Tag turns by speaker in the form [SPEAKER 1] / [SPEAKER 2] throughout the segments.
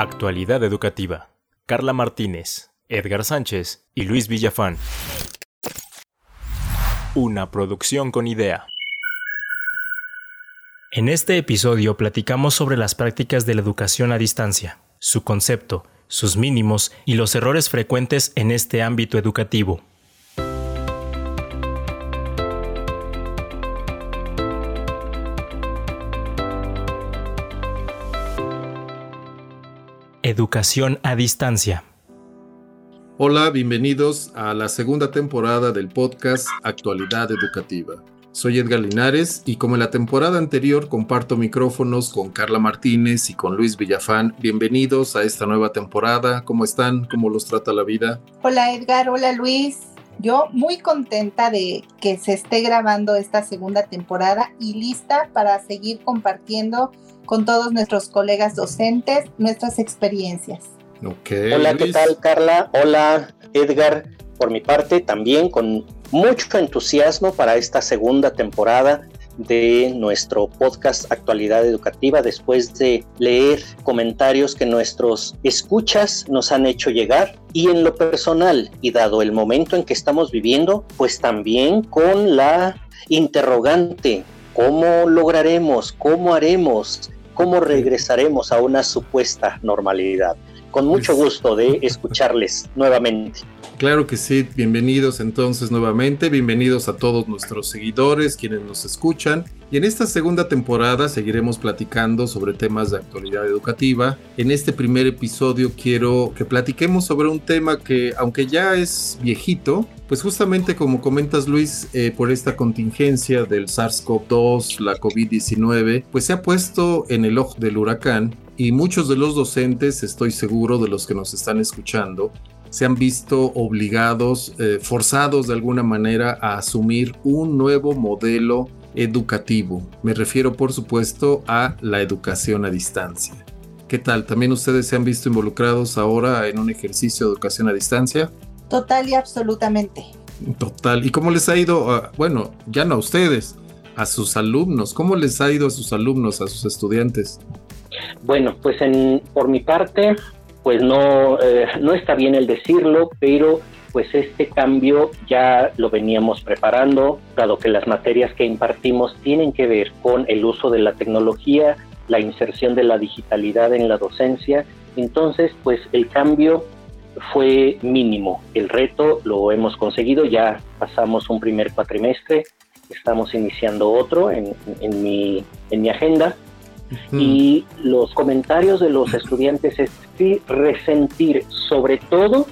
[SPEAKER 1] Actualidad Educativa. Carla Martínez, Edgar Sánchez y Luis Villafán. Una producción con idea. En este episodio platicamos sobre las prácticas de la educación a distancia, su concepto, sus mínimos y los errores frecuentes en este ámbito educativo. Educación a distancia.
[SPEAKER 2] Hola, bienvenidos a la segunda temporada del podcast Actualidad Educativa. Soy Edgar Linares y como en la temporada anterior comparto micrófonos con Carla Martínez y con Luis Villafán. Bienvenidos a esta nueva temporada. ¿Cómo están? ¿Cómo los trata la vida?
[SPEAKER 3] Hola Edgar, hola Luis. Yo muy contenta de que se esté grabando esta segunda temporada y lista para seguir compartiendo con todos nuestros colegas docentes nuestras experiencias.
[SPEAKER 4] Hola, ¿qué tal Carla? Hola Edgar. Por mi parte, también con mucho entusiasmo para esta segunda temporada de nuestro podcast Actualidad Educativa después de leer comentarios que nuestros escuchas nos han hecho llegar y en lo personal y dado el momento en que estamos viviendo, pues también con la interrogante, ¿cómo lograremos, cómo haremos cómo regresaremos a una supuesta normalidad. Con mucho gusto de escucharles nuevamente.
[SPEAKER 2] Claro que sí, bienvenidos entonces nuevamente, bienvenidos a todos nuestros seguidores, quienes nos escuchan. Y en esta segunda temporada seguiremos platicando sobre temas de actualidad educativa. En este primer episodio quiero que platiquemos sobre un tema que, aunque ya es viejito, pues justamente como comentas Luis, eh, por esta contingencia del SARS-CoV-2, la COVID-19, pues se ha puesto en el ojo del huracán y muchos de los docentes, estoy seguro de los que nos están escuchando, se han visto obligados, eh, forzados de alguna manera a asumir un nuevo modelo educativo. Me refiero por supuesto a la educación a distancia. ¿Qué tal? ¿También ustedes se han visto involucrados ahora en un ejercicio de educación a distancia?
[SPEAKER 3] Total y absolutamente.
[SPEAKER 2] Total. ¿Y cómo les ha ido? bueno, ya no a ustedes, a sus alumnos. ¿Cómo les ha ido a sus alumnos, a sus estudiantes?
[SPEAKER 4] Bueno, pues en, por mi parte, pues no, eh, no está bien el decirlo, pero pues este cambio ya lo veníamos preparando, dado que las materias que impartimos tienen que ver con el uso de la tecnología, la inserción de la digitalidad en la docencia, entonces pues el cambio fue mínimo. El reto lo hemos conseguido, ya pasamos un primer cuatrimestre, estamos iniciando otro en, mi, en mi agenda. Y los comentarios de los estudiantes es resentir sobre todo,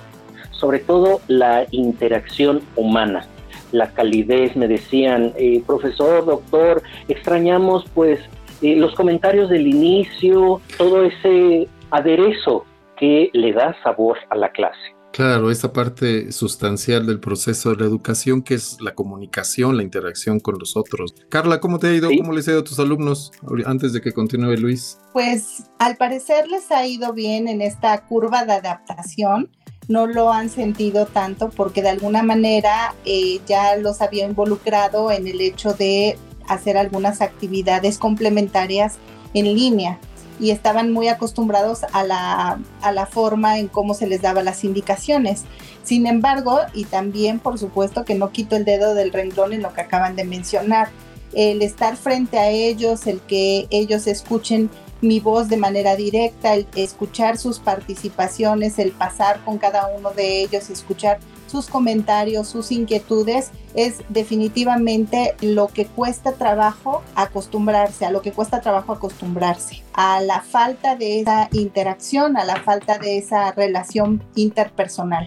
[SPEAKER 4] sobre todo la interacción humana, la calidez, me decían, eh, profesor, doctor, extrañamos pues eh, los comentarios del inicio, todo ese aderezo que le da sabor a la clase.
[SPEAKER 2] Claro, esa parte sustancial del proceso de la educación que es la comunicación, la interacción con los otros. Carla, ¿cómo te ha ido? ¿Cómo les ha ido a tus alumnos antes de que continúe Luis?
[SPEAKER 3] Pues al parecer les ha ido bien en esta curva de adaptación. No lo han sentido tanto porque de alguna manera eh, ya los había involucrado en el hecho de hacer algunas actividades complementarias en línea y estaban muy acostumbrados a la, a la forma en cómo se les daba las indicaciones. Sin embargo, y también por supuesto que no quito el dedo del renglón en lo que acaban de mencionar, el estar frente a ellos, el que ellos escuchen mi voz de manera directa, el escuchar sus participaciones, el pasar con cada uno de ellos, escuchar sus comentarios, sus inquietudes, es definitivamente lo que cuesta trabajo acostumbrarse, a lo que cuesta trabajo acostumbrarse, a la falta de esa interacción, a la falta de esa relación interpersonal.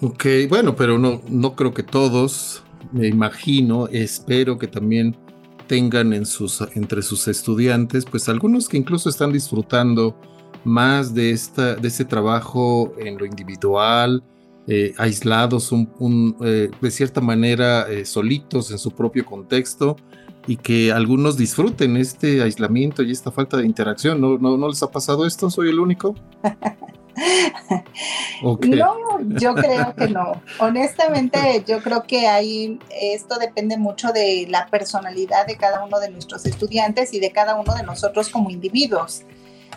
[SPEAKER 2] Ok, bueno, pero no, no creo que todos, me imagino, espero que también tengan en sus, entre sus estudiantes, pues algunos que incluso están disfrutando más de, esta, de ese trabajo en lo individual, eh, aislados, un, eh, de cierta manera eh, solitos en su propio contexto y que algunos disfruten este aislamiento y esta falta de interacción. ¿No, no, les ha pasado esto? ¿Soy el único?
[SPEAKER 3] No, yo creo que no. Honestamente, yo creo que ahí esto depende mucho de la personalidad de cada uno de nuestros estudiantes y de cada uno de nosotros como individuos.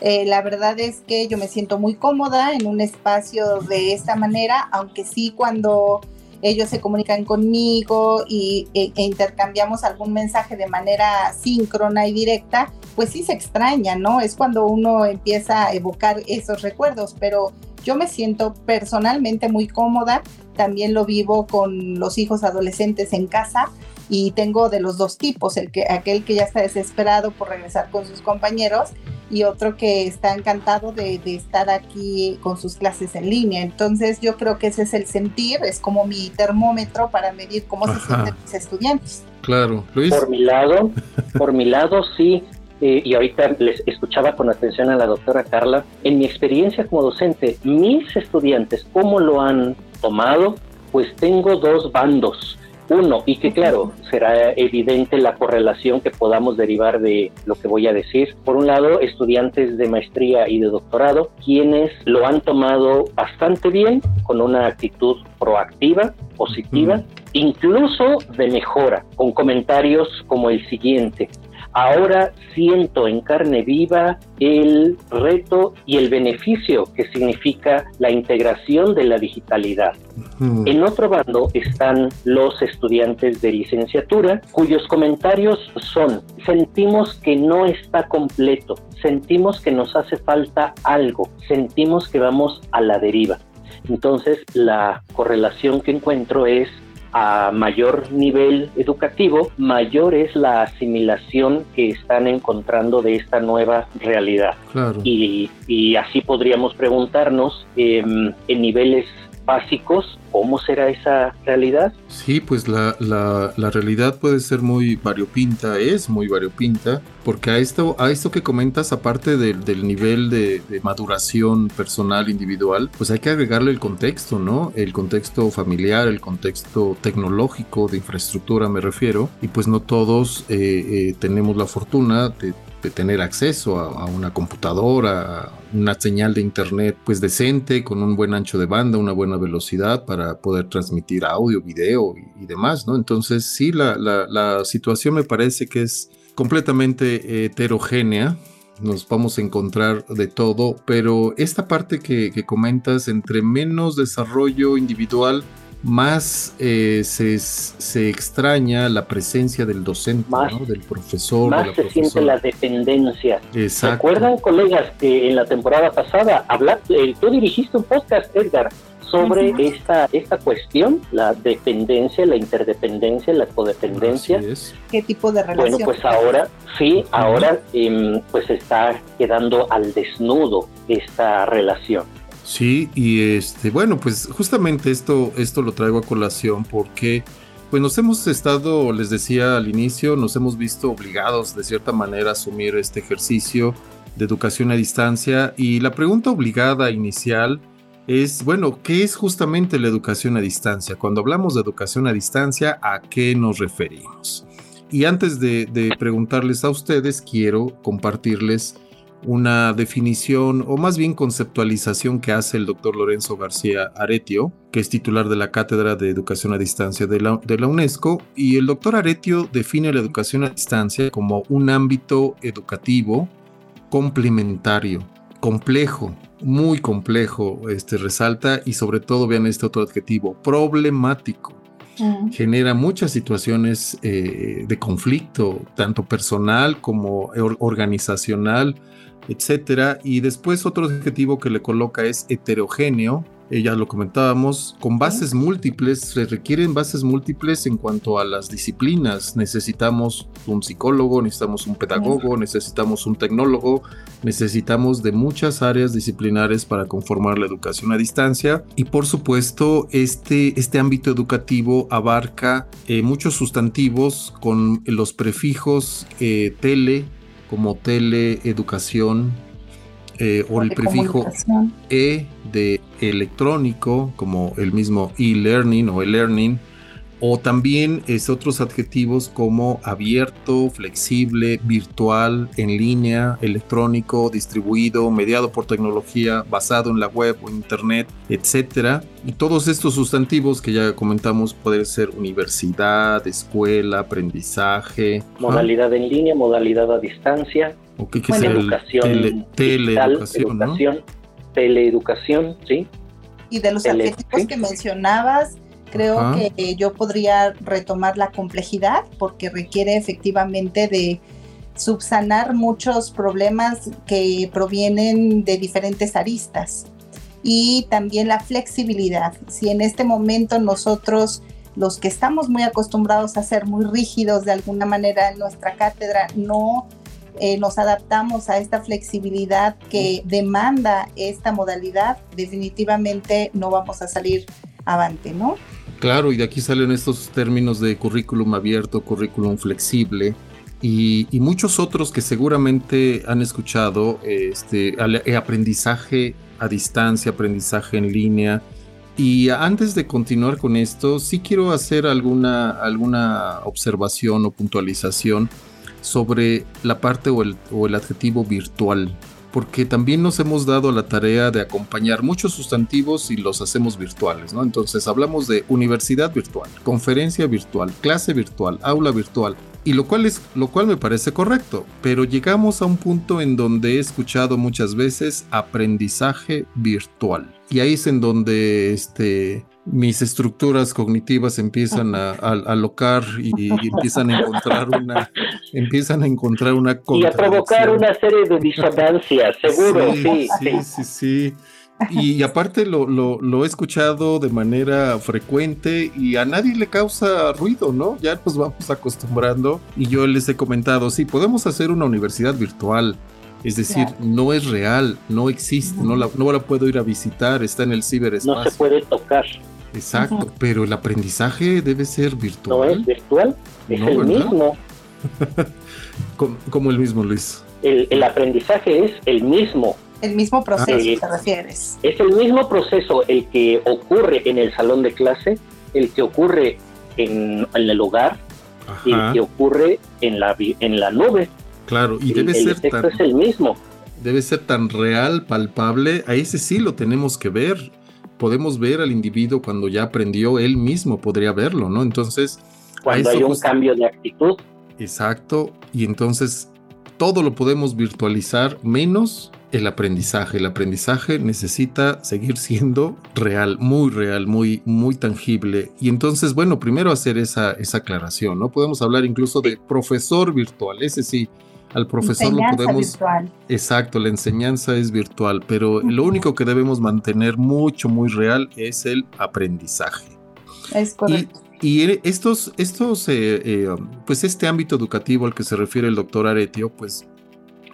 [SPEAKER 3] Eh, la verdad es que yo me siento muy cómoda en un espacio de esta manera, aunque sí cuando ellos se comunican conmigo y, e, e intercambiamos algún mensaje de manera síncrona y directa, pues sí se extraña, ¿no? Es cuando uno empieza a evocar esos recuerdos, pero yo me siento personalmente muy cómoda, también lo vivo con los hijos adolescentes en casa y tengo de los dos tipos, el que, aquel que ya está desesperado por regresar con sus compañeros y otro que está encantado de, estar aquí con sus clases en línea. Entonces yo creo que ese es el sentir, es como mi termómetro para medir cómo se sienten mis estudiantes.
[SPEAKER 2] Claro,
[SPEAKER 4] Luis. Por mi lado, por mi lado sí, eh, y ahorita les escuchaba con atención a la doctora Carla, en mi experiencia como docente, mis estudiantes, ¿cómo lo han tomado? Pues tengo dos bandos. Uno, y que claro, será evidente la correlación que podamos derivar de lo que voy a decir. Por un lado, estudiantes de maestría y de doctorado, quienes lo han tomado bastante bien, con una actitud proactiva, positiva, incluso de mejora, con comentarios como el siguiente ahora siento en carne viva el reto y el beneficio que significa la integración de la digitalidad. En otro bando están los estudiantes de licenciatura cuyos comentarios son, sentimos que no está completo, sentimos que nos hace falta algo, sentimos que vamos a la deriva. Entonces la correlación que encuentro es a mayor nivel educativo, mayor es la asimilación que están encontrando de esta nueva realidad. Y, así podríamos preguntarnos em, en niveles básicos, ¿cómo será esa realidad?
[SPEAKER 2] Sí, pues la, la, realidad puede ser muy variopinta, es muy variopinta, porque a esto, a esto que comentas, aparte del nivel de, maduración personal individual, pues hay que agregarle el contexto, ¿no? El contexto familiar, el contexto tecnológico, de infraestructura me refiero, y pues no todos eh, eh, tenemos la fortuna de de tener acceso a, una computadora, una señal de internet pues decente, con un buen ancho de banda, una buena velocidad para poder transmitir audio, video y, demás, ¿no? Entonces sí, la, la, situación me parece que es completamente heterogénea, nos vamos a encontrar de todo, pero esta parte que, que, comentas, entre menos desarrollo individual más eh, se, se, extraña la presencia del docente, del profesor.
[SPEAKER 4] Más se siente la dependencia.
[SPEAKER 2] Exacto.
[SPEAKER 4] ¿Recuerdan, colegas, que en la temporada pasada eh, tú dirigiste un podcast, Edgar, sobre esta, esta cuestión, la dependencia, la interdependencia, la codependencia.
[SPEAKER 3] ¿Qué tipo de relación?
[SPEAKER 4] Bueno, pues ahora, sí, ahora em, pues está quedando al desnudo esta relación.
[SPEAKER 2] Sí, y este, bueno, pues justamente esto, esto lo traigo a colación porque pues nos hemos estado, les decía al inicio, nos hemos visto obligados de cierta manera a asumir este ejercicio de educación a distancia y la pregunta obligada inicial es, bueno, ¿qué es justamente la educación a distancia? Cuando hablamos de educación a distancia, ¿a qué nos referimos? Y antes de, de preguntarles a ustedes, quiero compartirles una definición o más bien conceptualización que hace el doctor Lorenzo García Aretio, que es titular de la Cátedra de Educación a Distancia de la, de la, UNESCO, y el doctor Aretio define la educación a distancia como un ámbito educativo complementario, complejo, muy complejo, este resalta, y sobre todo vean este otro adjetivo, problemático. Mm. Genera muchas situaciones eh, de conflicto, tanto personal como organizacional, etcétera. Y después otro adjetivo que le coloca es heterogéneo. Eh, ya lo comentábamos, con bases múltiples, se requieren bases múltiples en cuanto a las disciplinas. Necesitamos un psicólogo, necesitamos un pedagogo, necesitamos un tecnólogo, necesitamos de muchas áreas disciplinares para conformar la educación a distancia. Y por supuesto, este, este ámbito educativo abarca eh, muchos sustantivos con los prefijos eh, tele, como teleeducación eh, o el prefijo e de electrónico, como el mismo e-learning o e-learning, o también es otros adjetivos como abierto, flexible, virtual, en línea, electrónico, distribuido, mediado por tecnología, basado en la web o internet, etcétera. Y todos estos sustantivos que ya comentamos pueden ser universidad, escuela, aprendizaje,
[SPEAKER 4] modalidad en línea, modalidad a distancia,
[SPEAKER 2] o qué que educación,
[SPEAKER 4] teleeducación, teleeducación, sí.
[SPEAKER 3] Y de los adjetivos que mencionabas, Creo que yo podría retomar la complejidad porque requiere efectivamente de subsanar muchos problemas que provienen de diferentes aristas y también la flexibilidad. Si en este momento nosotros, los que estamos muy acostumbrados a ser muy rígidos de alguna manera en nuestra cátedra, no eh, nos adaptamos a esta flexibilidad que demanda esta modalidad, definitivamente no vamos a salir avante, ¿no?
[SPEAKER 2] Claro, y de aquí salen estos términos de currículum abierto, currículum flexible y, muchos otros que seguramente han escuchado, este, eh, aprendizaje a distancia, aprendizaje en línea. Y antes de continuar con esto, sí quiero hacer alguna, alguna observación o puntualización sobre la parte o el, o el adjetivo virtual porque también nos hemos dado la tarea de acompañar muchos sustantivos y los hacemos virtuales, ¿no? Entonces hablamos de universidad virtual, conferencia virtual, clase virtual, aula virtual, y lo cual es lo cual me parece correcto, pero llegamos a un punto en donde he escuchado muchas veces aprendizaje virtual. Y ahí es en donde este mis estructuras cognitivas empiezan a, alocar y, empiezan a encontrar una empiezan a encontrar una
[SPEAKER 4] y a provocar una serie de disonancias seguro sí. sí
[SPEAKER 2] sí sí, Y, aparte lo, lo, he escuchado de manera frecuente y a nadie le causa ruido, ¿no? Ya nos vamos acostumbrando y yo les he comentado, sí, podemos hacer una universidad virtual, es decir, no es real, no existe, no la, no la puedo ir a visitar, está en el ciberespacio.
[SPEAKER 4] No se puede tocar.
[SPEAKER 2] Exacto, pero el aprendizaje debe ser virtual.
[SPEAKER 4] No es virtual, es el mismo.
[SPEAKER 2] ¿Cómo, el mismo, Luis?
[SPEAKER 4] El, aprendizaje es el mismo.
[SPEAKER 3] El mismo proceso, ah. te refieres.
[SPEAKER 4] Es el mismo proceso el que ocurre en el salón de clase, el que ocurre en, el hogar y el que ocurre en la, en la nube.
[SPEAKER 2] Claro, y debe ser
[SPEAKER 4] tan, es el mismo.
[SPEAKER 2] Debe ser tan real, palpable, a ese sí lo tenemos que ver podemos ver al individuo cuando ya aprendió, él mismo podría verlo, ¿no? Entonces...
[SPEAKER 4] Cuando hay un cambio de actitud.
[SPEAKER 2] Exacto, y entonces todo lo podemos virtualizar menos el aprendizaje. El aprendizaje necesita seguir siendo real, muy real, muy, muy tangible. Y entonces, bueno, primero hacer esa, esa aclaración, ¿no? Podemos hablar incluso de profesor virtual, ese sí, al profesor lo podemos... Virtual. Exacto, la enseñanza es virtual, pero lo único que debemos mantener mucho, muy real es el aprendizaje.
[SPEAKER 3] Es correcto.
[SPEAKER 2] Y, estos, estos eh, eh, pues este ámbito educativo al que se refiere el doctor Aretio, pues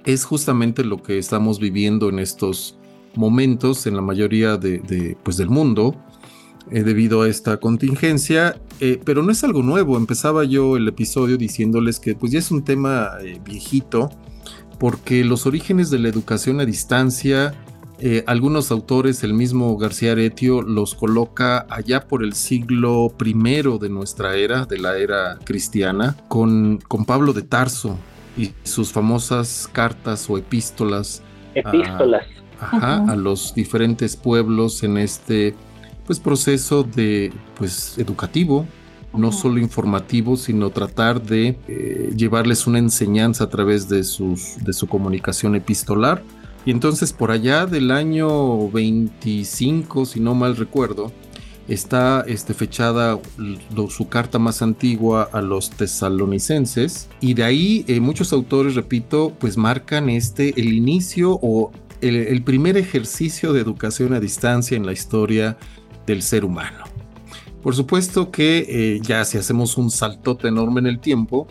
[SPEAKER 2] es justamente lo que estamos viviendo en estos momentos en la mayoría de, pues del mundo. Eh, debido a esta contingencia, eh, pero no es algo nuevo. Empezaba yo el episodio diciéndoles que pues ya es un tema eh, viejito, porque los orígenes de la educación a distancia, algunos autores, el mismo García Aretio, los coloca allá por el siglo I de nuestra era, de la era cristiana, con, con Pablo de Tarso y sus famosas cartas o epístolas.
[SPEAKER 4] Epístolas.
[SPEAKER 2] a los diferentes pueblos en este pues proceso de pues educativo, no solo informativo, sino tratar de eh, llevarles una enseñanza a través de, sus, de su comunicación epistolar. Y entonces por allá del año 25, si no mal recuerdo, está este, fechada su carta más antigua a los tesalonicenses y de ahí eh, muchos autores, repito, pues marcan este el inicio o el, el primer ejercicio de educación a distancia en la historia del ser humano. Por supuesto que eh, ya si hacemos un saltote enorme en el tiempo,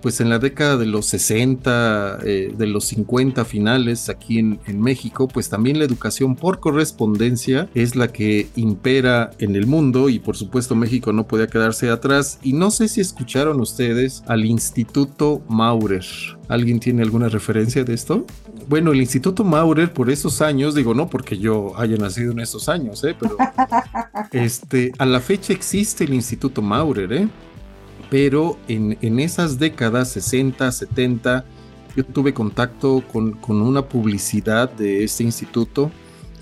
[SPEAKER 2] pues en la década de los 60, eh, de los 50 finales aquí en, México, pues también la educación por correspondencia es la que impera en el mundo y por supuesto México no podía quedarse atrás. Y no sé si escucharon ustedes al Instituto Maurer. ¿Alguien tiene alguna referencia de esto? Bueno, el Instituto Maurer por esos años, digo no porque yo haya nacido en esos años, ¿eh? pero este, a la fecha existe el Instituto Maurer, ¿eh? Pero en, esas décadas 60, 70, yo tuve contacto con, una publicidad de este instituto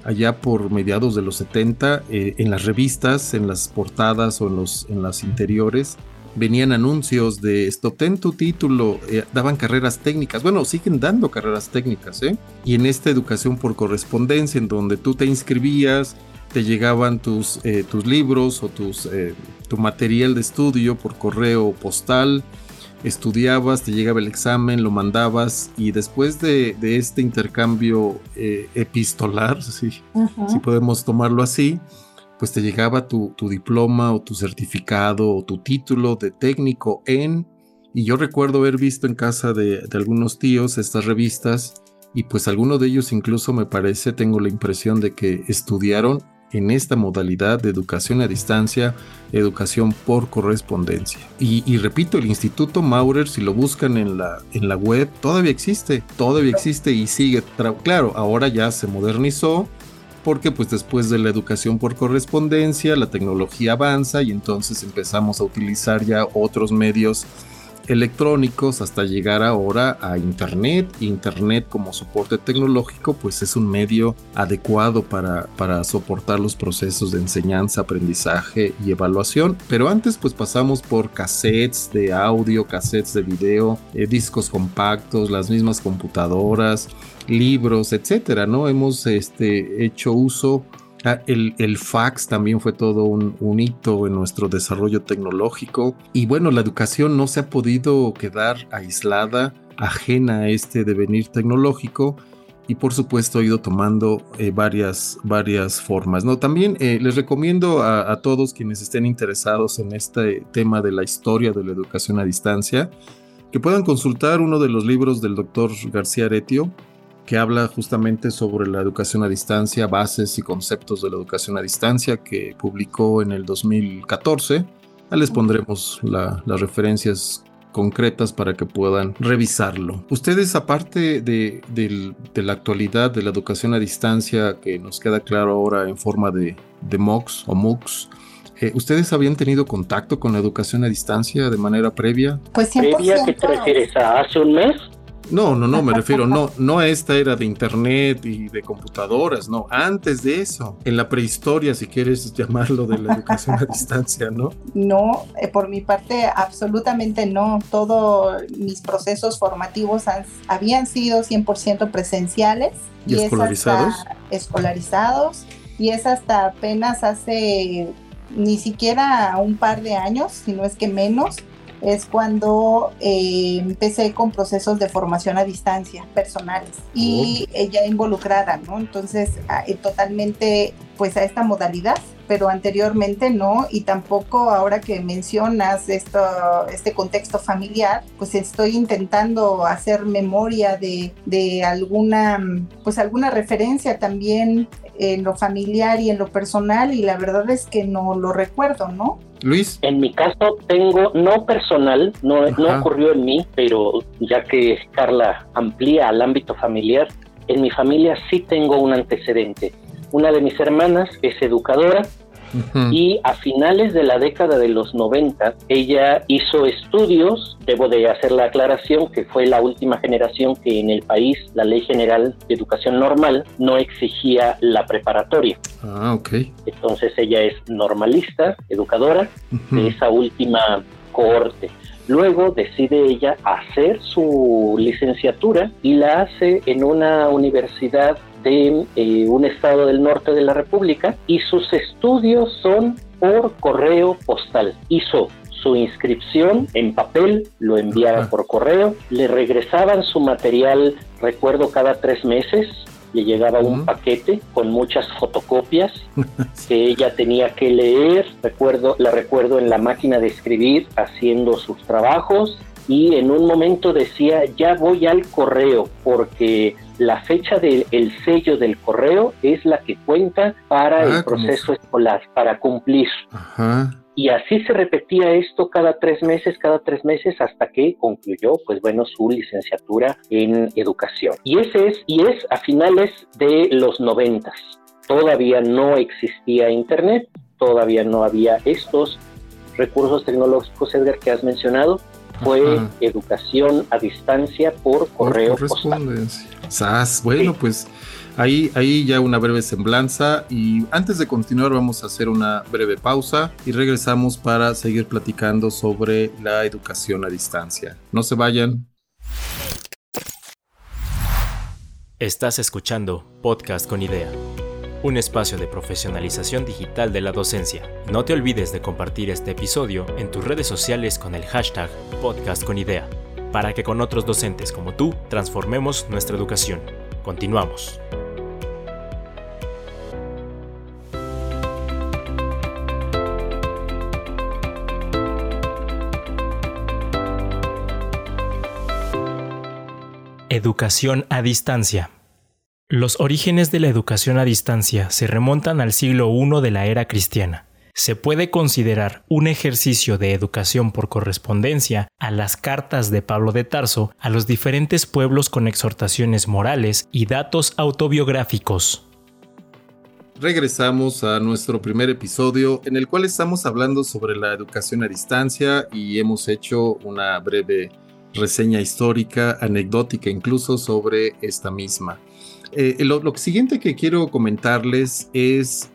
[SPEAKER 2] allá por mediados de los 70, eh, en las revistas, en las portadas o en, los, en las interiores, venían anuncios de esto, ten tu título, eh, daban carreras técnicas, bueno, siguen dando carreras técnicas, ¿eh? Y en esta educación por correspondencia, en donde tú te inscribías, te llegaban tus, eh, tus libros o tus, eh, tu material de estudio por correo postal, estudiabas, te llegaba el examen, lo mandabas y después de, este intercambio eh, epistolar, si, si, podemos tomarlo así, pues te llegaba tu, diploma o tu certificado o tu título de técnico en... Y yo recuerdo haber visto en casa de, de algunos tíos estas revistas y pues alguno de ellos incluso me parece, tengo la impresión de que estudiaron en esta modalidad de educación a distancia, educación por correspondencia. Y, repito, el Instituto Maurer, si lo buscan en la, en la web, todavía existe, todavía existe y sigue. Claro, ahora ya se modernizó porque pues después de la educación por correspondencia, la tecnología avanza y entonces empezamos a utilizar ya otros medios electrónicos hasta llegar ahora a Internet. Internet como soporte tecnológico pues es un medio adecuado para, para soportar los procesos de enseñanza, aprendizaje y evaluación. Pero antes pues pasamos por cassettes de audio, cassettes de video, eh, discos compactos, las mismas computadoras, libros, etcétera, ¿no? Hemos este, hecho uso Ah, el, fax también fue todo un, hito en nuestro desarrollo tecnológico. Y bueno, la educación no se ha podido quedar aislada, ajena a este devenir tecnológico. Y por supuesto ha ido tomando eh, varias, varias formas. ¿no? También eh, les recomiendo a, a todos quienes estén interesados en este tema de la historia de la educación a distancia, que puedan consultar uno de los libros del doctor García Aretio, que habla justamente sobre la educación a distancia, bases y conceptos de la educación a distancia, que publicó en el 2014. Ahí les pondremos las referencias concretas para que puedan revisarlo. Ustedes, aparte de, la actualidad de la educación a distancia, que nos queda claro ahora en forma de, de MOOCs o MOOCs, eh, ¿Ustedes habían tenido contacto con la educación a distancia de manera previa?
[SPEAKER 3] Pues 100%.
[SPEAKER 4] ¿Previa qué te refieres? ¿A hace un mes?
[SPEAKER 2] No, no, no, me refiero, no, no a esta era de internet y de computadoras, no, antes de eso, en la prehistoria, si quieres llamarlo de la educación a distancia, ¿no?
[SPEAKER 3] No, eh, por mi parte, absolutamente no. Todos mis procesos formativos habían sido 100% presenciales.
[SPEAKER 2] ¿Y, escolarizados?
[SPEAKER 3] escolarizados, y es hasta apenas hace ni siquiera un par de años, si no es que menos, es cuando eh, empecé con procesos de formación a distancia personales y ella involucrada, ¿no? Entonces, eh, totalmente pues a esta modalidad, pero anteriormente no, y tampoco ahora que mencionas esto, este contexto familiar, pues estoy intentando hacer memoria de, de alguna, pues alguna referencia también en lo familiar y en lo personal, y la verdad es que no lo recuerdo, ¿no?
[SPEAKER 2] Luis.
[SPEAKER 4] En mi caso tengo, no personal, no, no ocurrió en mí, pero ya que Carla amplía al ámbito familiar, en mi familia sí tengo un antecedente. Una de mis hermanas es educadora y a finales de la década de los 90 ella hizo estudios, debo de hacer la aclaración que fue la última generación que en el país la Ley General de Educación Normal no exigía la preparatoria.
[SPEAKER 2] Ah, ok.
[SPEAKER 4] Entonces ella es normalista, educadora de esa última cohorte. Luego decide ella hacer su licenciatura y la hace en una universidad de eh, un estado del norte de la República y sus estudios son por correo postal. Hizo su inscripción en papel, lo enviaba por correo, le regresaban su material, recuerdo, cada tres meses, le llegaba un paquete con muchas fotocopias que ella tenía que leer, recuerdo, la recuerdo en la máquina de escribir haciendo sus trabajos, y en un momento decía, ya voy al correo porque la fecha del sello del correo es la que cuenta para el ah, proceso escolar, para cumplir. Y así se repetía esto cada tres meses, cada tres meses, hasta que concluyó, pues bueno, su licenciatura en educación. Y ese es, y es a finales de los noventas. Todavía no existía internet, todavía no había estos recursos tecnológicos, Edgar, que has mencionado, fue educación a distancia por correo
[SPEAKER 2] postal. Bueno, pues ahí, ahí ya una breve semblanza y antes de continuar vamos a hacer una breve pausa y regresamos para seguir platicando sobre la educación a distancia. No se vayan.
[SPEAKER 1] Estás escuchando Podcast con Idea un espacio de profesionalización digital de la docencia. No te olvides de compartir este episodio en tus redes sociales con el hashtag Podcast con Idea, para que con otros docentes como tú transformemos nuestra educación. Continuamos. Educación a distancia. Los orígenes de la educación a distancia se remontan al siglo I de la era cristiana. Se puede considerar un ejercicio de educación por correspondencia a las cartas de Pablo de Tarso a los diferentes pueblos con exhortaciones morales y datos autobiográficos.
[SPEAKER 2] Regresamos a nuestro primer episodio en el cual estamos hablando sobre la educación a distancia y hemos hecho una breve reseña histórica, anecdótica incluso sobre esta misma. Eh, lo, siguiente que quiero comentarles es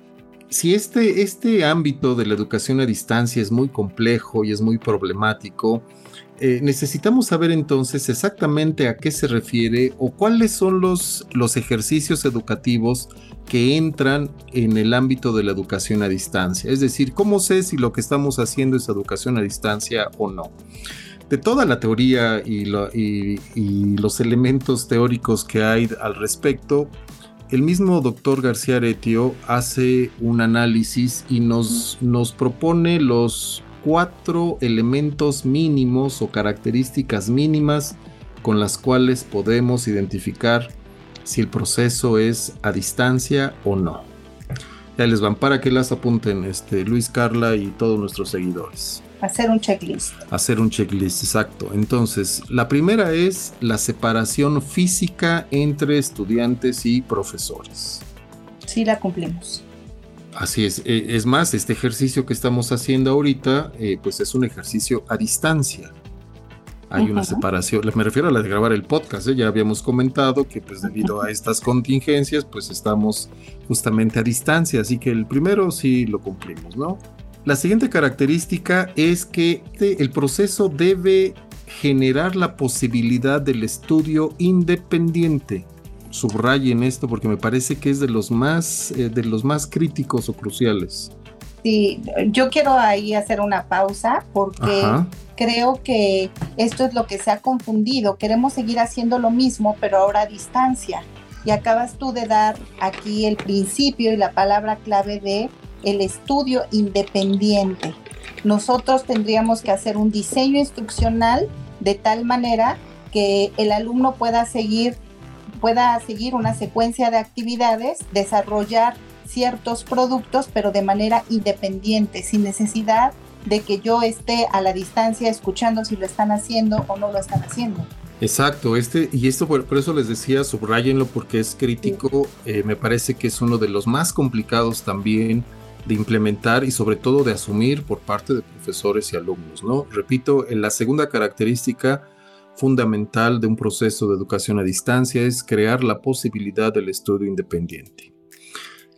[SPEAKER 2] si este, este ámbito de la educación a distancia es muy complejo y es muy problemático, eh, necesitamos saber entonces exactamente a qué se refiere o cuáles son los, los ejercicios educativos que entran en el ámbito de la educación a distancia. Es decir, ¿cómo sé si lo que estamos haciendo es educación a distancia o no? De toda la teoría y, los elementos teóricos que hay al respecto, el mismo doctor García Aretio hace un análisis y nos, nos propone los cuatro elementos mínimos o características mínimas con las cuales podemos identificar si el proceso es a distancia o no. Ya les van para que las apunten este, Luis Carla y todos nuestros seguidores.
[SPEAKER 3] Hacer un checklist.
[SPEAKER 2] Hacer un checklist, exacto. Entonces, la primera es la separación física entre estudiantes y profesores.
[SPEAKER 3] Sí, la cumplimos.
[SPEAKER 2] Así es. Eh, es más, este ejercicio que estamos haciendo ahorita, eh, pues es un ejercicio a distancia. Hay una separación, me refiero a la de grabar el podcast, ¿eh? ya habíamos comentado que pues debido a estas contingencias pues estamos justamente a distancia, así que el primero sí lo cumplimos, ¿no? La siguiente característica es que el proceso debe generar la posibilidad del estudio independiente. Subrayen esto porque me parece que es de los más, eh, de los más críticos o cruciales.
[SPEAKER 3] Sí, yo quiero ahí hacer una pausa porque creo que esto es lo que se ha confundido. Queremos seguir haciendo lo mismo, pero ahora a distancia. Y acabas tú de dar aquí el principio y la palabra clave de el estudio independiente. Nosotros tendríamos que hacer un diseño instruccional de tal manera que el alumno pueda seguir, pueda seguir una secuencia de actividades, desarrollar ciertos productos, pero de manera independiente, sin necesidad de que yo esté a la distancia escuchando si lo están haciendo o no lo están haciendo.
[SPEAKER 2] Exacto, este, y esto por, eso les decía, subrayenlo porque es crítico, eh, me parece que es uno de los más complicados también de implementar y sobre todo de asumir por parte de profesores y alumnos. ¿no? Repito, la segunda característica fundamental de un proceso de educación a distancia es crear la posibilidad del estudio independiente.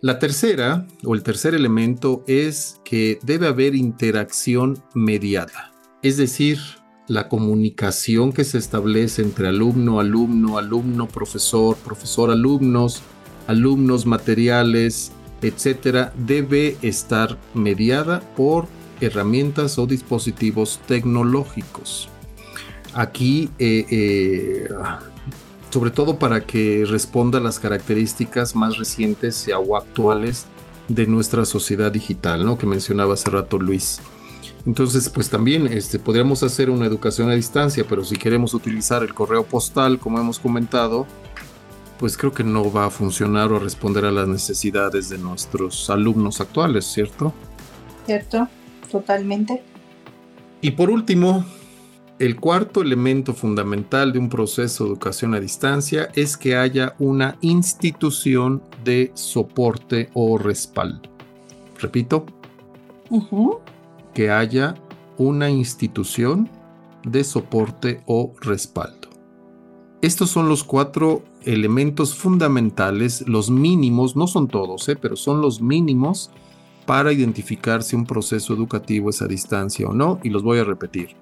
[SPEAKER 2] La tercera o el tercer elemento es que debe haber interacción mediada, es decir, la comunicación que se establece entre alumno, alumno, alumno, profesor, profesor, alumnos, alumnos, materiales, etcétera, debe estar mediada por herramientas o dispositivos tecnológicos. Aquí, eh, eh, sobre todo para que responda a las características más recientes o actuales de nuestra sociedad digital, ¿no? que mencionaba hace rato Luis. Entonces, pues también este, podríamos hacer una educación a distancia, pero si queremos utilizar el correo postal, como hemos comentado, pues creo que no va a funcionar o responder a las necesidades de nuestros alumnos actuales, ¿cierto?
[SPEAKER 3] Cierto, totalmente.
[SPEAKER 2] Y por último, el cuarto elemento fundamental de un proceso de educación a distancia es que haya una institución de soporte o respaldo. Repito, que haya una institución de soporte o respaldo. Estos son los cuatro elementos fundamentales, los mínimos, no son todos, ¿eh? pero son los mínimos para identificar si un proceso educativo es a distancia o no, y los voy a repetir.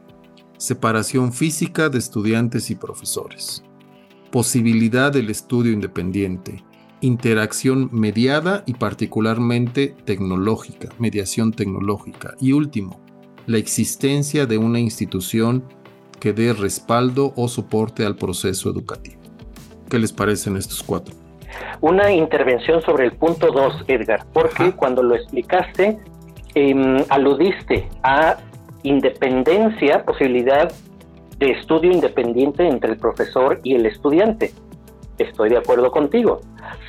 [SPEAKER 2] Separación física de estudiantes y profesores. Posibilidad del estudio independiente. Interacción mediada y particularmente tecnológica, mediación tecnológica. Y último, la existencia de una institución que dé respaldo o soporte al proceso educativo. ¿Qué les parecen estos cuatro?
[SPEAKER 4] Una intervención sobre el punto 2, Edgar, porque cuando lo explicaste, em, aludiste a independencia, posibilidad de estudio independiente entre el profesor y el estudiante. Estoy de acuerdo contigo.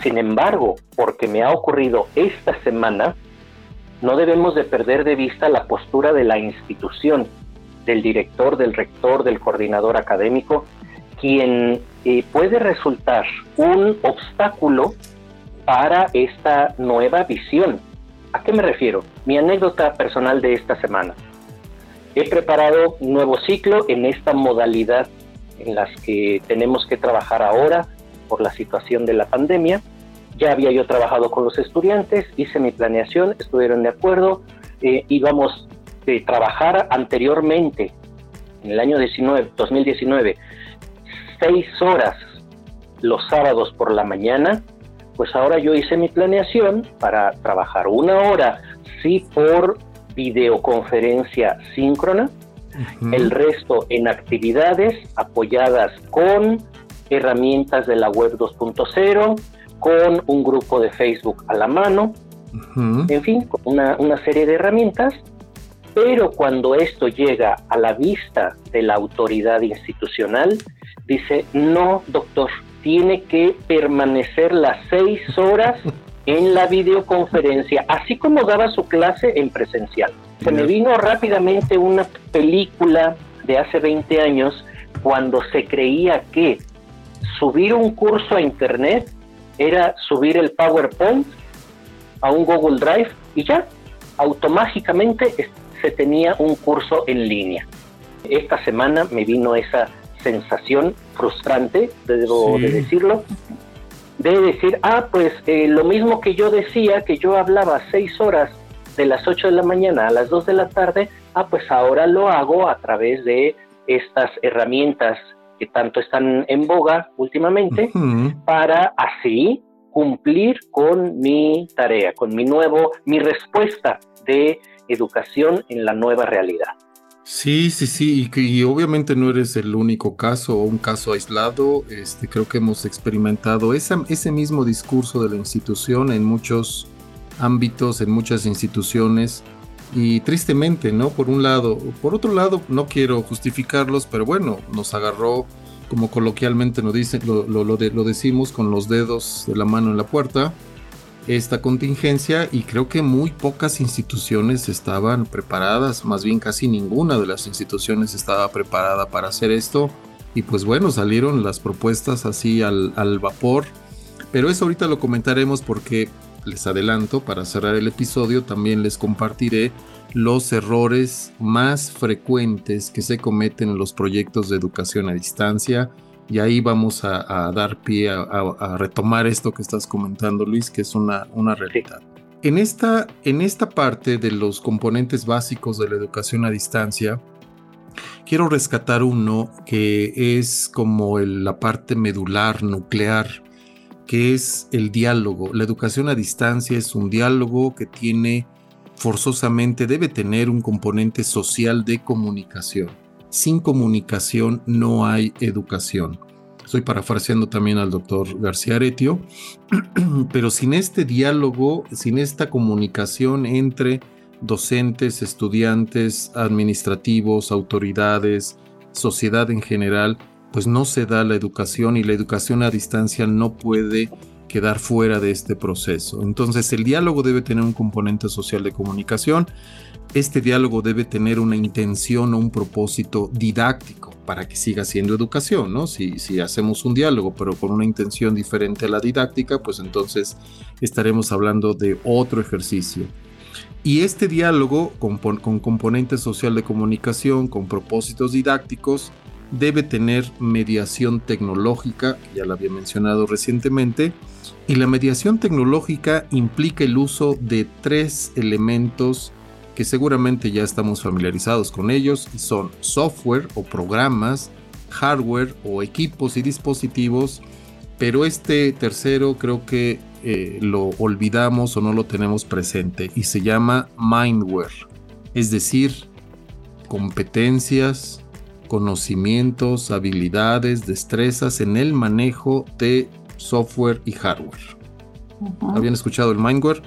[SPEAKER 4] Sin embargo, porque me ha ocurrido esta semana, no debemos de perder de vista la postura de la institución, del director, del rector, del coordinador académico, quien eh, puede resultar un obstáculo para esta nueva visión. ¿A qué me refiero? Mi anécdota personal de esta semana. He preparado un nuevo ciclo en esta modalidad en las que tenemos que trabajar ahora por la situación de la pandemia. Ya había yo trabajado con los estudiantes, hice mi planeación, estuvieron de acuerdo, eh, íbamos de trabajar anteriormente, en el año 19, 2019, seis horas los sábados por la mañana, pues ahora yo hice mi planeación para trabajar una hora, sí por videoconferencia síncrona, el resto en actividades apoyadas con herramientas de la web 2.0, con un grupo de Facebook a la mano, en fin, una, una serie de herramientas, pero cuando esto llega a la vista de la autoridad institucional, dice, no, doctor, tiene que permanecer las seis horas en la videoconferencia, así como daba su clase en presencial. Se me vino rápidamente una película de hace 20 años cuando se creía que subir un curso a internet era subir el PowerPoint a un Google Drive y ya automáticamente se tenía un curso en línea. Esta semana me vino esa sensación frustrante, debo de decirlo, de decir, ah, pues eh, lo mismo que yo decía, que yo hablaba seis horas de las 8 de la mañana a las 2 de la tarde, ah, pues ahora lo hago a través de estas herramientas que tanto están en boga últimamente, para así cumplir con mi tarea, con mi nuevo, mi respuesta de educación en la nueva realidad.
[SPEAKER 2] Sí, sí, sí, y, obviamente no eres el único caso o un caso aislado. Este, creo que hemos experimentado ese mismo discurso de la institución en muchos ámbitos, en muchas instituciones. Y tristemente, ¿no? Por un lado. Por otro lado, no quiero justificarlos, pero bueno, nos agarró, como coloquialmente nos dicen, lo, lo, lo decimos, con los dedos de la mano en la puerta esta contingencia y creo que muy pocas instituciones estaban preparadas, más bien casi ninguna de las instituciones estaba preparada para hacer esto. Y pues bueno, salieron las propuestas así al, vapor, pero eso ahorita lo comentaremos porque les adelanto, para cerrar el episodio también les compartiré los errores más frecuentes que se cometen en los proyectos de educación a distancia, y ahí vamos a, dar pie a, retomar esto que estás comentando, Luis, que es una, una realidad. En esta, en esta parte de los componentes básicos de la educación a distancia, quiero rescatar uno que es como la parte medular, nuclear, que es el diálogo. La educación a distancia es un diálogo que tiene forzosamente, debe tener un componente social de comunicación sin comunicación no hay educación. Estoy parafraseando también al doctor García Aretio, pero sin este diálogo, sin esta comunicación entre docentes, estudiantes, administrativos, autoridades, sociedad en general, pues no se da la educación y la educación a distancia no puede quedar fuera de este proceso. Entonces el diálogo debe tener un componente social de comunicación. Este diálogo debe tener una intención o un propósito didáctico para que siga siendo educación, ¿no? Si, hacemos un diálogo pero con una intención diferente a la didáctica, pues entonces estaremos hablando de otro ejercicio. Y este diálogo con, con componente social de comunicación, con propósitos didácticos, debe tener mediación tecnológica, ya la había mencionado recientemente, y la mediación tecnológica implica el uso de tres elementos que seguramente ya estamos familiarizados con ellos, y son software o programas, hardware o equipos y dispositivos, pero este tercero creo que eh, lo olvidamos o no lo tenemos presente y se llama mindware, es decir, competencias, conocimientos, habilidades, destrezas en el manejo de software y hardware. ¿Habían escuchado el mindware?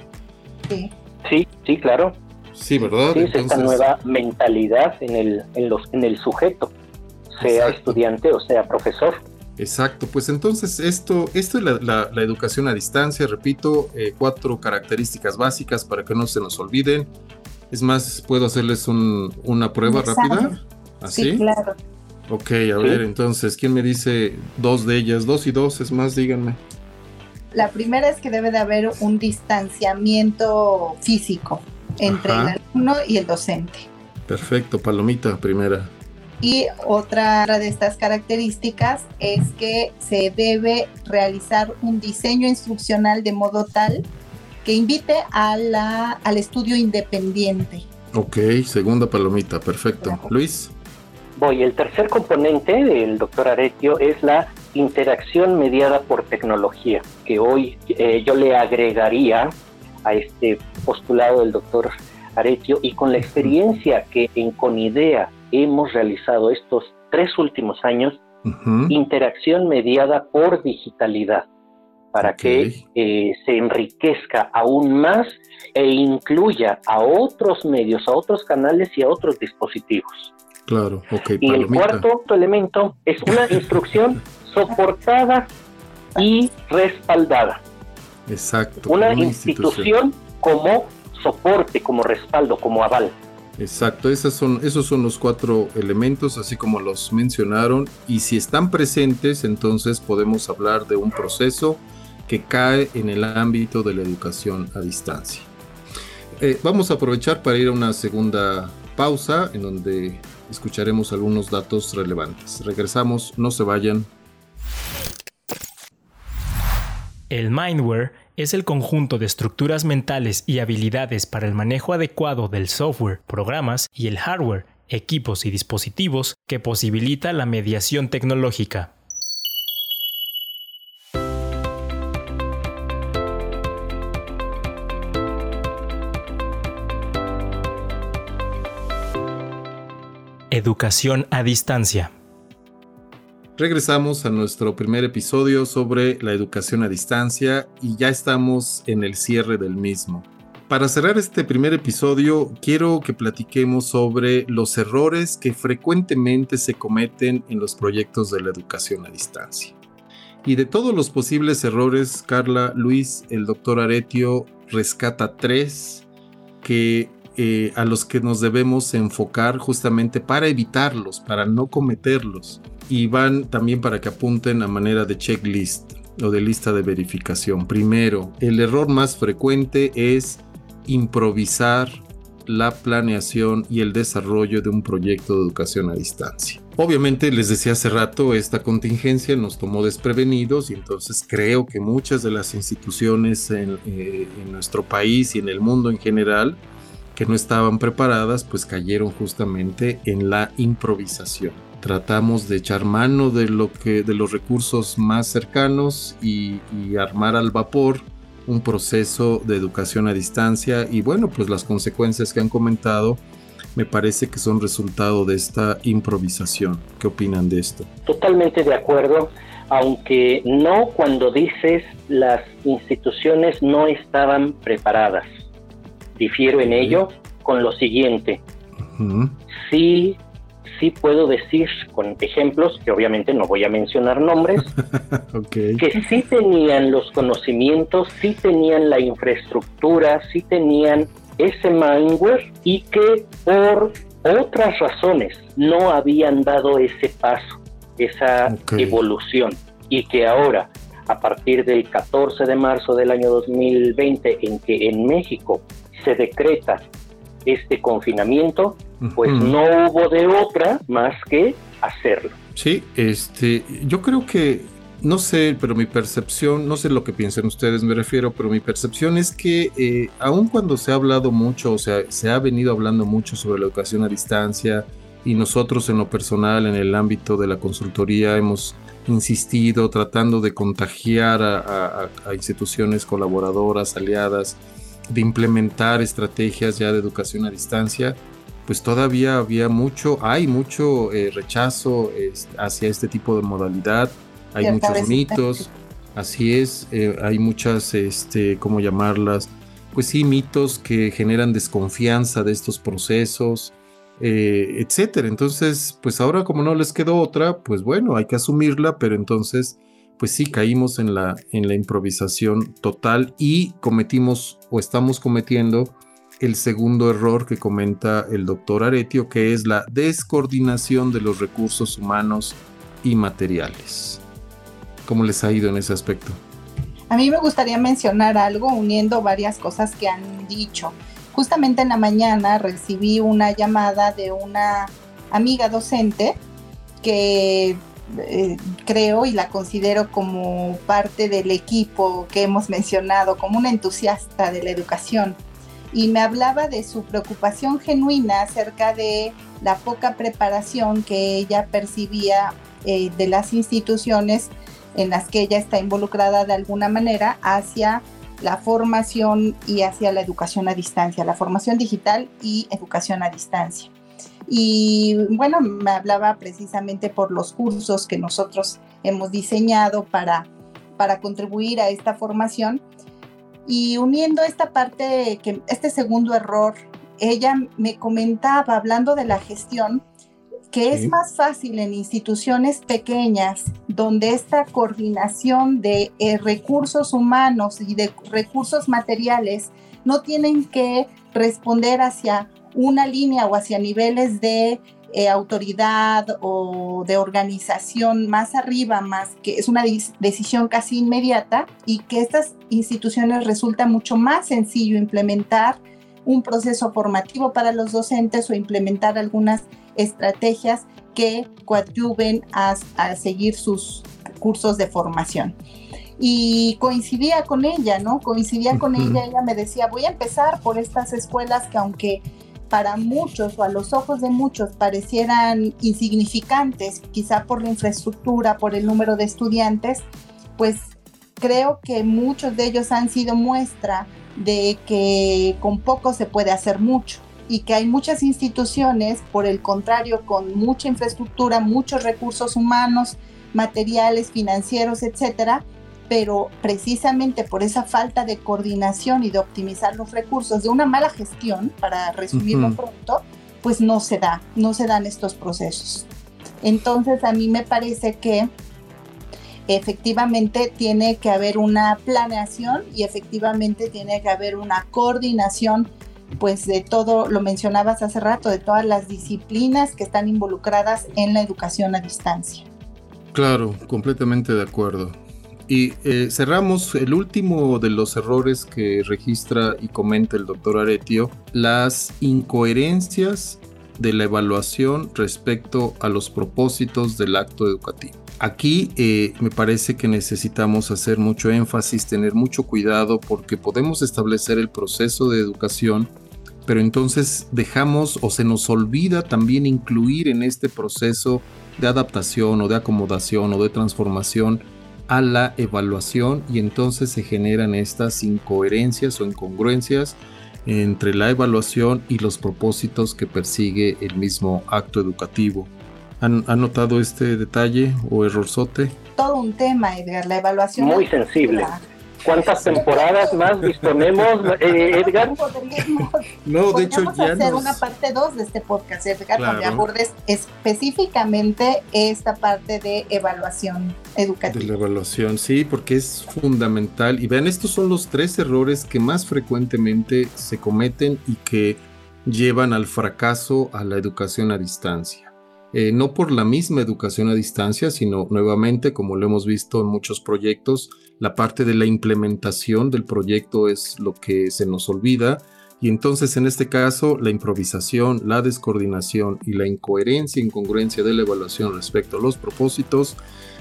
[SPEAKER 4] Sí. Sí, sí, claro.
[SPEAKER 2] Sí, ¿verdad?
[SPEAKER 4] Sí, es esta nueva mentalidad en el, en los, en el sujeto, sea estudiante o sea profesor.
[SPEAKER 2] Exacto, pues entonces esto, esto es la, educación a distancia, repito, eh, cuatro características básicas para que no se nos olviden. Es más, ¿puedo hacerles una prueba rápida?
[SPEAKER 3] ¿Así? Sí, claro.
[SPEAKER 2] Ok, a ver, entonces, ¿quién me dice dos de ellas? Dos y dos, es más, díganme.
[SPEAKER 3] La primera es que debe de haber un distanciamiento físico entre el alumno y el docente.
[SPEAKER 2] Perfecto, palomita, primera.
[SPEAKER 3] Y otra de estas características es que se debe realizar un diseño instruccional de modo tal que invite a la, al estudio independiente.
[SPEAKER 2] Ok, segunda palomita, perfecto. Luis.
[SPEAKER 4] Voy, el tercer componente del doctor Aretio es la interacción mediada por tecnología, que hoy eh, yo le agregaría a este postulado del doctor Aretio y con la experiencia que en Conidea hemos realizado estos tres últimos años, interacción mediada por digitalidad, para que eh, se enriquezca aún más e incluya a otros medios, a otros canales y a otros dispositivos.
[SPEAKER 2] Claro, ok.
[SPEAKER 4] Y el cuarto elemento es una instrucción soportada y respaldada.
[SPEAKER 2] Exacto.
[SPEAKER 4] Una, institución. como soporte, como respaldo, como aval.
[SPEAKER 2] Exacto, esos son, esos son los cuatro elementos, así como los mencionaron, y si están presentes, entonces podemos hablar de un proceso que cae en el ámbito de la educación a distancia. Eh, vamos a aprovechar para ir a una segunda pausa en donde escucharemos algunos datos relevantes. Regresamos, no se vayan.
[SPEAKER 1] El mindware es el conjunto de estructuras mentales y habilidades para el manejo adecuado del software, programas y el hardware, equipos y dispositivos que posibilita la mediación tecnológica. Educación a distancia.
[SPEAKER 2] Regresamos a nuestro primer episodio sobre la educación a distancia y ya estamos en el cierre del mismo. Para cerrar este primer episodio, quiero que platiquemos sobre los errores que frecuentemente se cometen en los proyectos de la educación a distancia. Y de todos los posibles errores, Carla, Luis, el doctor Aretio rescata tres que eh, a los que nos debemos enfocar justamente para evitarlos, para no cometerlos. Y van también para que apunten a manera de checklist o de lista de verificación. Primero, el error más frecuente es improvisar la planeación y el desarrollo de un proyecto de educación a distancia. Obviamente, les decía hace rato, esta contingencia nos tomó desprevenidos y entonces creo que muchas de las instituciones en, eh, en nuestro país y en el mundo en general que no estaban preparadas, pues cayeron justamente en la improvisación. Tratamos de echar mano de lo que de los recursos más cercanos y, armar al vapor un proceso de educación a distancia y bueno, pues las consecuencias que han comentado me parece que son resultado de esta improvisación. ¿Qué opinan de esto?
[SPEAKER 4] Totalmente de acuerdo, aunque no cuando dices las instituciones no estaban preparadas. Difiero en ello con lo siguiente. Sí, sí puedo decir con ejemplos, que obviamente no voy a mencionar nombres, que sí tenían los conocimientos, sí tenían la infraestructura, sí tenían ese malware y que por otras razones no habían dado ese paso, esa evolución. Y que ahora a partir del 14 de marzo del año 2020 en que en México se decreta este confinamiento, pues no hubo de otra más que hacerlo.
[SPEAKER 2] Sí, este, yo creo que no sé, pero mi percepción, no sé lo que piensen ustedes, me refiero, pero mi percepción es que eh, aun cuando se ha hablado mucho, o sea, se ha venido hablando mucho sobre la educación a distancia y nosotros en lo personal, en el ámbito de la consultoría, hemos insistido tratando de contagiar a, instituciones colaboradoras, aliadas, de implementar estrategias ya de educación a distancia, pues todavía había mucho, hay mucho eh, rechazo hacia este tipo de modalidad, hay muchos mitos, así es, eh, hay muchas, este, ¿cómo llamarlas? Pues sí, mitos que generan desconfianza de estos procesos, eh, etcétera. Entonces, pues ahora como no les quedó otra, pues bueno, hay que asumirla, pero entonces, pues sí, caímos en la, en la improvisación total y cometimos o estamos cometiendo el segundo error que comenta el doctor Aretio, que es la descoordinación de los recursos humanos y materiales. ¿Cómo les ha ido en ese aspecto?
[SPEAKER 3] A mí me gustaría mencionar algo uniendo varias cosas que han dicho. Justamente en la mañana recibí una llamada de una amiga docente que eh, creo y la considero como parte del equipo que hemos mencionado, como una entusiasta de la educación. Y me hablaba de su preocupación genuina acerca de la poca preparación que ella percibía eh, de las instituciones en las que ella está involucrada de alguna manera hacia la formación y hacia la educación a distancia, la formación digital y educación a distancia. Y bueno, me hablaba precisamente por los cursos que nosotros hemos diseñado para, para contribuir a esta formación. Y uniendo esta parte, que este segundo error, ella me comentaba, hablando de la gestión, que es más fácil en instituciones pequeñas, donde esta coordinación de eh, recursos humanos y de recursos materiales no tienen que responder hacia una línea o hacia niveles de eh, autoridad o de organización más arriba, más que es una decisión casi inmediata y que estas instituciones resulta mucho más sencillo implementar un proceso formativo para los docentes o implementar algunas estrategias que coadyuven a, seguir sus cursos de formación. Y coincidía con ella, ¿no? Coincidía con ella, ella me decía, voy a empezar por estas escuelas que aunque para muchos o a los ojos de muchos parecieran insignificantes, quizá por la infraestructura, por el número de estudiantes, pues creo que muchos de ellos han sido muestra de que con poco se puede hacer mucho y que hay muchas instituciones, por el contrario, con mucha infraestructura, muchos recursos humanos, materiales, financieros, etcétera, pero precisamente por esa falta de coordinación y de optimizar los recursos, de una mala gestión, para resumirlo pronto, pues no se da, no se dan estos procesos. Entonces a mí me parece que efectivamente tiene que haber una planeación y efectivamente tiene que haber una coordinación pues de todo, lo mencionabas hace rato, de todas las disciplinas que están involucradas en la educación a distancia.
[SPEAKER 2] Claro, completamente de acuerdo. Y eh, cerramos el último de los errores que registra y comenta el doctor Aretio, las incoherencias de la evaluación respecto a los propósitos del acto educativo. Aquí eh, me parece que necesitamos hacer mucho énfasis, tener mucho cuidado porque podemos establecer el proceso de educación, pero entonces dejamos o se nos olvida también incluir en este proceso de adaptación o de acomodación o de transformación a la evaluación y entonces se generan estas incoherencias o incongruencias entre la evaluación y los propósitos que persigue el mismo acto educativo. ¿Han, notado este detalle o errorzote?
[SPEAKER 3] Todo un tema, Edgar, la evaluación.
[SPEAKER 4] Muy sensible. ¿Cuántas temporadas más disponemos, eh, Edgar?
[SPEAKER 3] no, de hecho ya hacer una parte 2 de este podcast, Edgar, donde abordes específicamente esta parte de evaluación educativa.
[SPEAKER 2] De la evaluación, sí, porque es fundamental. Y vean, estos son los tres errores que más frecuentemente se cometen y que llevan al fracaso a la educación a distancia. Eh, no por la misma educación a distancia, sino nuevamente, como lo hemos visto en muchos proyectos, la parte de la implementación del proyecto es lo que se nos olvida. Y entonces en este caso la improvisación, la descoordinación y la incoherencia e incongruencia de la evaluación respecto a los propósitos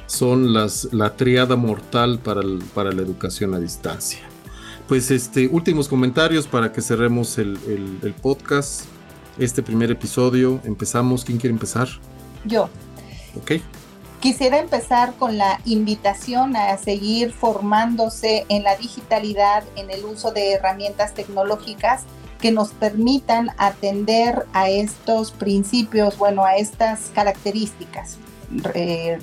[SPEAKER 2] son las, la triada mortal para, para la educación a distancia. Pues este, últimos comentarios para que cerremos el, el podcast. Este primer episodio. Empezamos. ¿Quién quiere empezar?
[SPEAKER 3] Yo.
[SPEAKER 2] Ok.
[SPEAKER 3] Quisiera empezar con la invitación a seguir formándose en la digitalidad, en el uso de herramientas tecnológicas que nos permitan atender a estos principios, bueno, a estas características. Eh,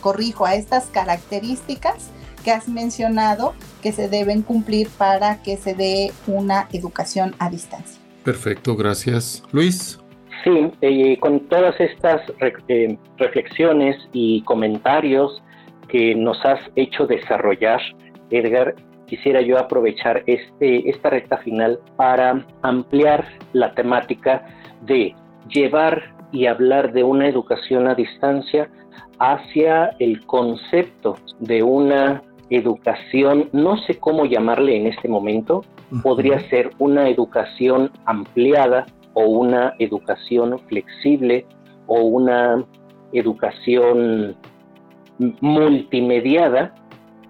[SPEAKER 3] corrijo, a estas características que has mencionado que se deben cumplir para que se dé una educación a distancia.
[SPEAKER 2] Perfecto, gracias. Luis.
[SPEAKER 4] Sí, eh, con todas estas eh, reflexiones y comentarios que nos has hecho desarrollar, Edgar, quisiera yo aprovechar este, esta recta final para ampliar la temática de llevar y hablar de una educación a distancia hacia el concepto de una educación, no sé cómo llamarle en este momento, podría ser una educación ampliada o una educación flexible o una educación multimediada,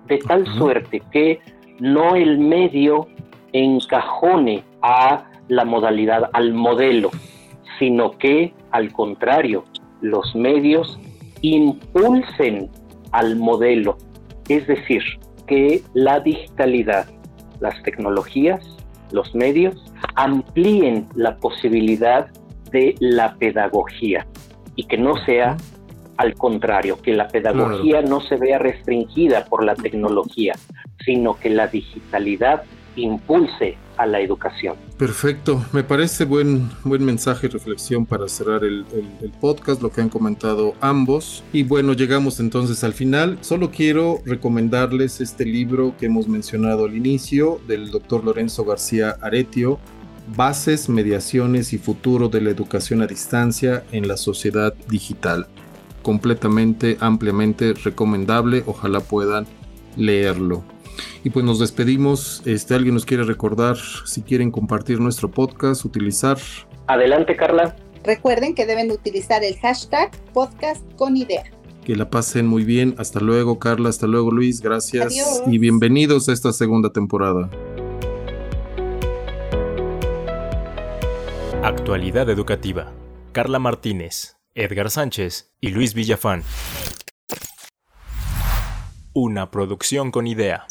[SPEAKER 4] de tal suerte que no el medio encajone a la modalidad, al modelo, sino que al contrario, los medios impulsen al modelo, es decir, que la digitalidad, las tecnologías, los medios, amplíen la posibilidad de la pedagogía y que no sea al contrario, que la pedagogía no se vea restringida por la tecnología, sino que la digitalidad impulse a la educación.
[SPEAKER 2] Perfecto, me parece buen, buen mensaje y reflexión para cerrar el, podcast, lo que han comentado ambos. Y bueno, llegamos entonces al final. Solo quiero recomendarles este libro que hemos mencionado al inicio del doctor Lorenzo García Aretio, Bases, Mediaciones y Futuro de la Educación a Distancia en la Sociedad Digital. Completamente, ampliamente recomendable, ojalá puedan leerlo. Y pues nos despedimos. Este, ¿Alguien nos quiere recordar si quieren compartir nuestro podcast, utilizar?
[SPEAKER 4] Adelante, Carla.
[SPEAKER 3] Recuerden que deben utilizar el hashtag podcast con idea.
[SPEAKER 2] Que la pasen muy bien. Hasta luego, Carla. Hasta luego, Luis. Gracias. Y bienvenidos a esta segunda temporada.
[SPEAKER 1] Actualidad educativa. Carla Martínez, Edgar Sánchez y Luis Villafán. Una producción con idea.